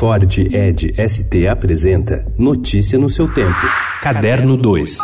Ford Ed ST apresenta Notícia no seu tempo. Caderno 2.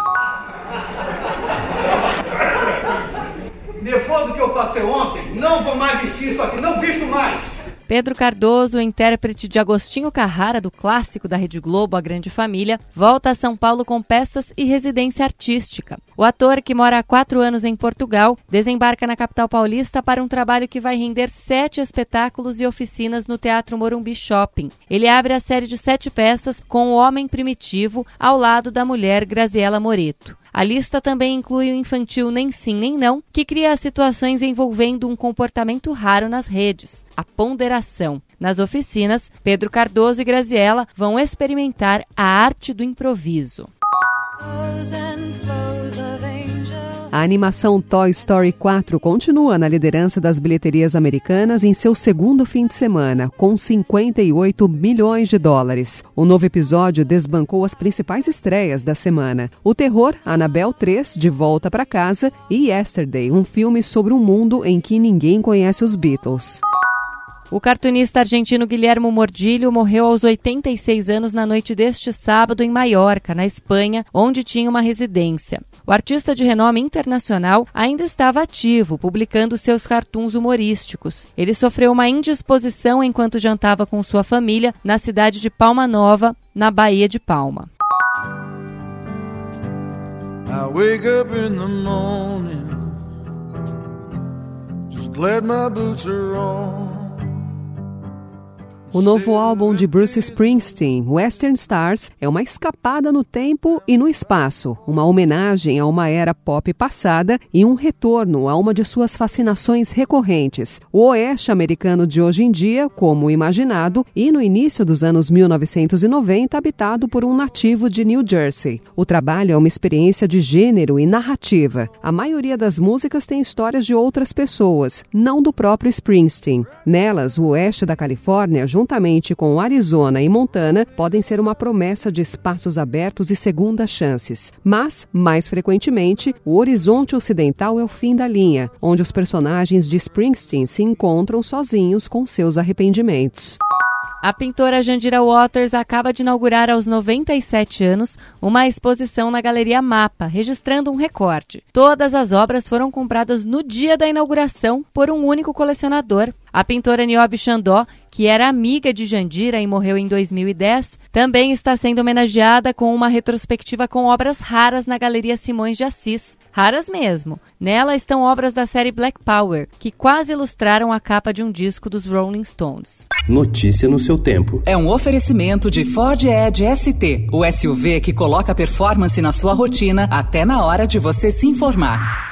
Depois do que eu passei ontem, não vou mais vestir isso aqui, não visto mais. Pedro Cardoso, intérprete de Agostinho Carrara, do clássico da Rede Globo A Grande Família, volta a São Paulo com peças e residência artística. O ator, que mora há quatro anos em Portugal, desembarca na capital paulista para um trabalho que vai render sete espetáculos e oficinas no Teatro Morumbi Shopping. Ele abre a série de sete peças com o Homem Primitivo ao lado da mulher Graziela Moreto. A lista também inclui o infantil Nem Sim Nem Não, que cria situações envolvendo um comportamento raro nas redes, a ponderação. Nas oficinas, Pedro Cardoso e Graziella vão experimentar a arte do improviso. A animação Toy Story 4 continua na liderança das bilheterias americanas em seu segundo fim de semana, com 58 milhões de dólares. O novo episódio desbancou as principais estreias da semana: o terror Annabelle 3, De Volta para Casa, e Yesterday, um filme sobre um mundo em que ninguém conhece os Beatles. O cartunista argentino Guilhermo Mordilho morreu aos 86 anos na noite deste sábado em Maiorca, na Espanha, onde tinha uma residência. O artista de renome internacional ainda estava ativo, publicando seus cartuns humorísticos. Ele sofreu uma indisposição enquanto jantava com sua família na cidade de Palma Nova, na Baía de Palma. I wake up in the morning, just glad my boots are on. O novo álbum de Bruce Springsteen, Western Stars, é uma escapada no tempo e no espaço, uma homenagem a uma era pop passada e um retorno a uma de suas fascinações recorrentes, o oeste americano de hoje em dia, como imaginado, e no início dos anos 1990 habitado por um nativo de New Jersey. O trabalho é uma experiência de gênero e narrativa. A maioria das músicas tem histórias de outras pessoas, não do próprio Springsteen. Nelas, o oeste da Califórnia, junto juntamente com Arizona e Montana, podem ser uma promessa de espaços abertos e segundas chances. Mas, mais frequentemente, o horizonte ocidental é o fim da linha, onde os personagens de Springsteen se encontram sozinhos com seus arrependimentos. A pintora Jandira Waters acaba de inaugurar aos 97 anos uma exposição na Galeria Mapa, registrando um recorde. Todas as obras foram compradas no dia da inauguração por um único colecionador. A pintora Niobe Xandó, que era amiga de Jandira e morreu em 2010, também está sendo homenageada com uma retrospectiva com obras raras na Galeria Simões de Assis. Raras mesmo. Nela estão obras da série Black Power, que quase ilustraram a capa de um disco dos Rolling Stones. Notícia no seu tempo. É um oferecimento de Ford Edge ST, o SUV que coloca performance na sua rotina até na hora de você se informar.